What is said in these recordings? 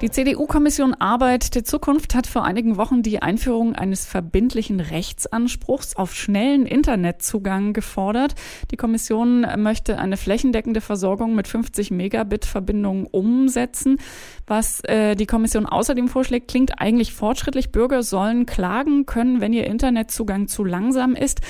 Die CDU-Kommission Arbeit der Zukunft hat vor einigen Wochen die Einführung eines verbindlichen Rechtsanspruchs auf schnellen Internetzugang gefordert. Die Kommission möchte eine flächendeckende Versorgung mit 50 Megabit Verbindungen umsetzen. Was äh, die Kommission außerdem vorschlägt, klingt eigentlich fortschrittlich. Bürger sollen klagen können, wenn ihr Internetzugang zu langsam ist.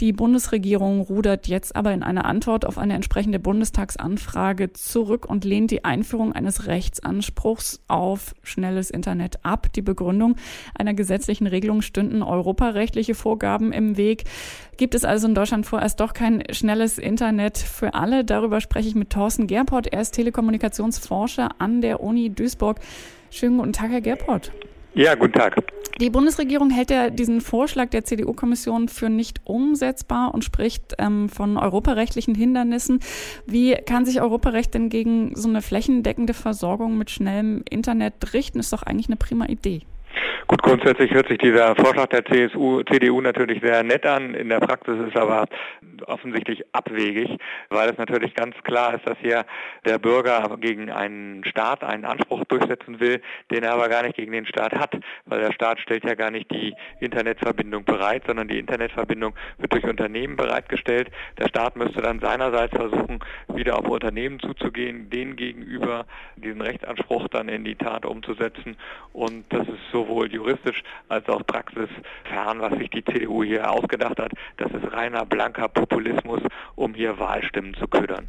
Die Bundesregierung rudert jetzt aber in einer Antwort auf eine entsprechende Bundestagsanfrage zurück und lehnt die Einführung eines Rechtsanspruchs auf schnelles Internet ab. Die Begründung einer gesetzlichen Regelung stünden europarechtliche Vorgaben im Weg. Gibt es also in Deutschland vorerst doch kein schnelles Internet für alle? Darüber spreche ich mit Thorsten Gerport. Er ist Telekommunikationsforscher an der Uni Duisburg. Schönen guten Tag, Herr Gerport. Ja, guten Tag. Die Bundesregierung hält ja diesen Vorschlag der CDU-Kommission für nicht umsetzbar und spricht ähm, von europarechtlichen Hindernissen. Wie kann sich Europarecht denn gegen so eine flächendeckende Versorgung mit schnellem Internet richten? Ist doch eigentlich eine prima Idee. Gut, grundsätzlich hört sich dieser Vorschlag der CSU, CDU natürlich sehr nett an. In der Praxis ist aber offensichtlich abwegig, weil es natürlich ganz klar ist, dass hier der Bürger gegen einen Staat einen Anspruch durchsetzen will, den er aber gar nicht gegen den Staat hat, weil der Staat stellt ja gar nicht die Internetverbindung bereit, sondern die Internetverbindung wird durch Unternehmen bereitgestellt. Der Staat müsste dann seinerseits versuchen, wieder auf Unternehmen zuzugehen, denen gegenüber diesen Rechtsanspruch dann in die Tat umzusetzen. Und das ist sowohl juristisch als auch praxisfern, was sich die CDU hier ausgedacht hat. Das ist reiner blanker Populismus, um hier Wahlstimmen zu ködern.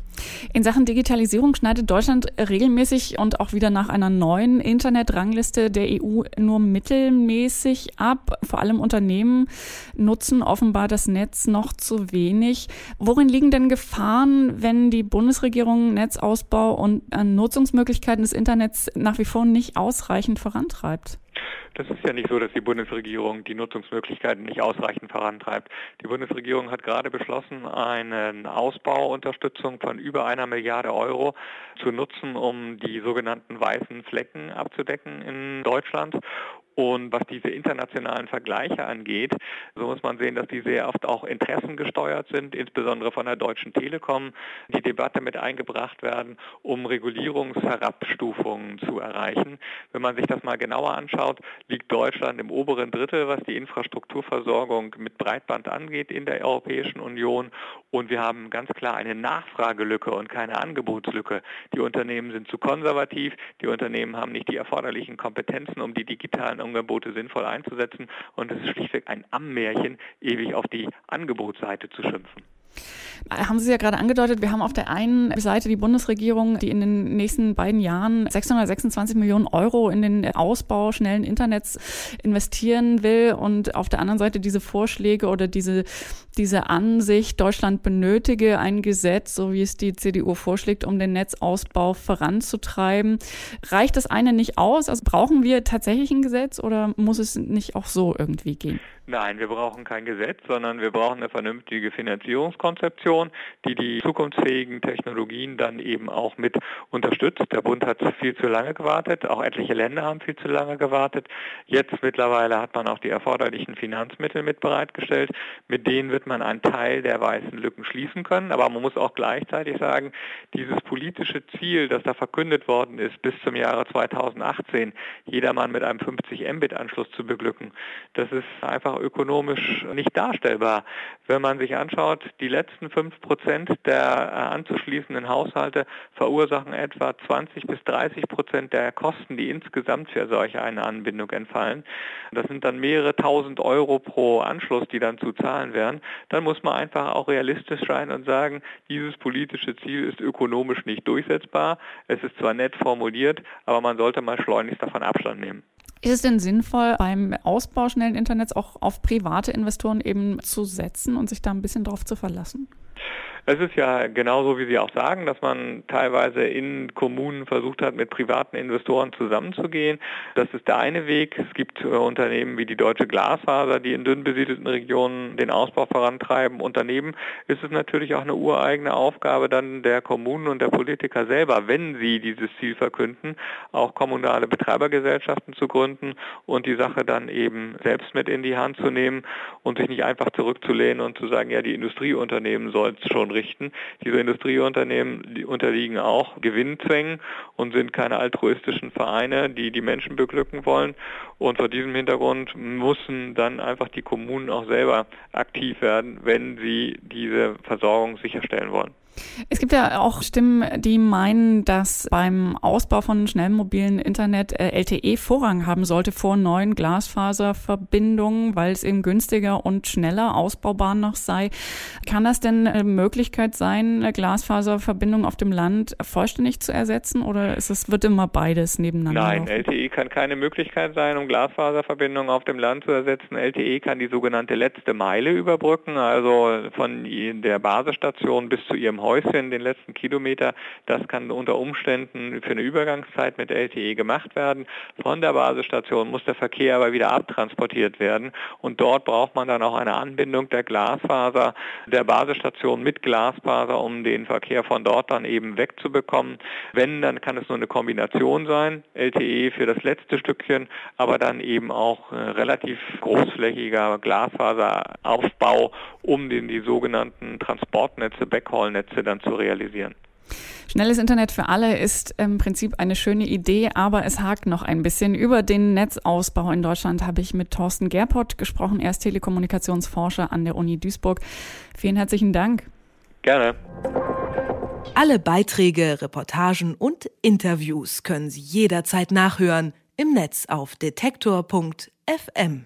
In Sachen Digitalisierung schneidet Deutschland regelmäßig und auch wieder nach einer neuen Internetrangliste der EU nur mittelmäßig ab. Vor allem Unternehmen nutzen offenbar das Netz noch zu wenig. Worin liegen denn Gefahren, wenn die Bundesregierung Netzausbau und Nutzungsmöglichkeiten des Internets nach wie vor nicht ausreichend vorantreibt? Das ist ja nicht so, dass die Bundesregierung die Nutzungsmöglichkeiten nicht ausreichend vorantreibt. Die Bundesregierung hat gerade beschlossen, eine Ausbauunterstützung von über einer Milliarde Euro zu nutzen, um die sogenannten weißen Flecken abzudecken in Deutschland. Und was diese internationalen Vergleiche angeht, so muss man sehen, dass die sehr oft auch interessengesteuert sind, insbesondere von der Deutschen Telekom, die Debatte mit eingebracht werden, um Regulierungsherabstufungen zu erreichen. Wenn man sich das mal genauer anschaut, liegt Deutschland im oberen Drittel, was die Infrastrukturversorgung mit Breitband angeht in der Europäischen Union. Und wir haben ganz klar eine Nachfragelücke und keine Angebotslücke. Die Unternehmen sind zu konservativ, die Unternehmen haben nicht die erforderlichen Kompetenzen, um die digitalen Angebote sinnvoll einzusetzen. Und es ist schlichtweg ein Ammärchen, ewig auf die Angebotsseite zu schimpfen. Haben Sie ja gerade angedeutet, wir haben auf der einen Seite die Bundesregierung, die in den nächsten beiden Jahren 626 Millionen Euro in den Ausbau schnellen Internets investieren will und auf der anderen Seite diese Vorschläge oder diese, diese Ansicht, Deutschland benötige ein Gesetz, so wie es die CDU vorschlägt, um den Netzausbau voranzutreiben. Reicht das eine nicht aus? Also brauchen wir tatsächlich ein Gesetz oder muss es nicht auch so irgendwie gehen? Nein, wir brauchen kein Gesetz, sondern wir brauchen eine vernünftige Finanzierungskonzeption, die die zukunftsfähigen Technologien dann eben auch mit unterstützt. Der Bund hat viel zu lange gewartet, auch etliche Länder haben viel zu lange gewartet. Jetzt mittlerweile hat man auch die erforderlichen Finanzmittel mit bereitgestellt. Mit denen wird man einen Teil der weißen Lücken schließen können. Aber man muss auch gleichzeitig sagen, dieses politische Ziel, das da verkündet worden ist, bis zum Jahre 2018, jedermann mit einem 50 Mbit-Anschluss zu beglücken, das ist einfach ökonomisch nicht darstellbar. Wenn man sich anschaut, die letzten fünf Prozent der äh, anzuschließenden Haushalte verursachen etwa 20 bis 30 Prozent der Kosten, die insgesamt für solche eine Anbindung entfallen. Das sind dann mehrere tausend Euro pro Anschluss, die dann zu zahlen wären. Dann muss man einfach auch realistisch sein und sagen, dieses politische Ziel ist ökonomisch nicht durchsetzbar. Es ist zwar nett formuliert, aber man sollte mal schleunigst davon Abstand nehmen. Ist es denn sinnvoll, beim Ausbau schnellen Internets auch auf private Investoren eben zu setzen und sich da ein bisschen drauf zu verlassen? Es ist ja genauso, wie Sie auch sagen, dass man teilweise in Kommunen versucht hat, mit privaten Investoren zusammenzugehen. Das ist der eine Weg. Es gibt äh, Unternehmen wie die Deutsche Glasfaser, die in dünn besiedelten Regionen den Ausbau vorantreiben. Unternehmen ist es natürlich auch eine ureigene Aufgabe dann der Kommunen und der Politiker selber, wenn sie dieses Ziel verkünden, auch kommunale Betreibergesellschaften zu gründen und die Sache dann eben selbst mit in die Hand zu nehmen und sich nicht einfach zurückzulehnen und zu sagen, ja, die Industrieunternehmen sollen uns schon richten. Diese Industrieunternehmen die unterliegen auch Gewinnzwängen und sind keine altruistischen Vereine, die die Menschen beglücken wollen. Und vor diesem Hintergrund müssen dann einfach die Kommunen auch selber aktiv werden, wenn sie diese Versorgung sicherstellen wollen. Es gibt ja auch Stimmen, die meinen, dass beim Ausbau von schnellem mobilen Internet äh, LTE Vorrang haben sollte vor neuen Glasfaserverbindungen, weil es eben günstiger und schneller ausbaubar noch sei. Kann das denn eine Möglichkeit sein, eine Glasfaserverbindung auf dem Land vollständig zu ersetzen oder ist es, wird immer beides nebeneinander? Nein, laufen? LTE kann keine Möglichkeit sein, um Glasfaserverbindungen auf dem Land zu ersetzen. LTE kann die sogenannte letzte Meile überbrücken, also von der Basisstation bis zu ihrem Häuschen, den letzten Kilometer, das kann unter Umständen für eine Übergangszeit mit LTE gemacht werden. Von der Basisstation muss der Verkehr aber wieder abtransportiert werden und dort braucht man dann auch eine Anbindung der Glasfaser der Basisstation mit Glasfaser, um den Verkehr von dort dann eben wegzubekommen. Wenn, dann kann es nur eine Kombination sein, LTE für das letzte Stückchen, aber dann eben auch äh, relativ großflächiger Glasfaseraufbau, um den, die sogenannten Transportnetze, Backhaul-Netze Netze dann zu realisieren. Schnelles Internet für alle ist im Prinzip eine schöne Idee, aber es hakt noch ein bisschen. Über den Netzausbau in Deutschland habe ich mit Thorsten Gerpott gesprochen. Er ist Telekommunikationsforscher an der Uni Duisburg. Vielen herzlichen Dank. Gerne. Alle Beiträge, Reportagen und Interviews können Sie jederzeit nachhören im Netz auf detektor.fm.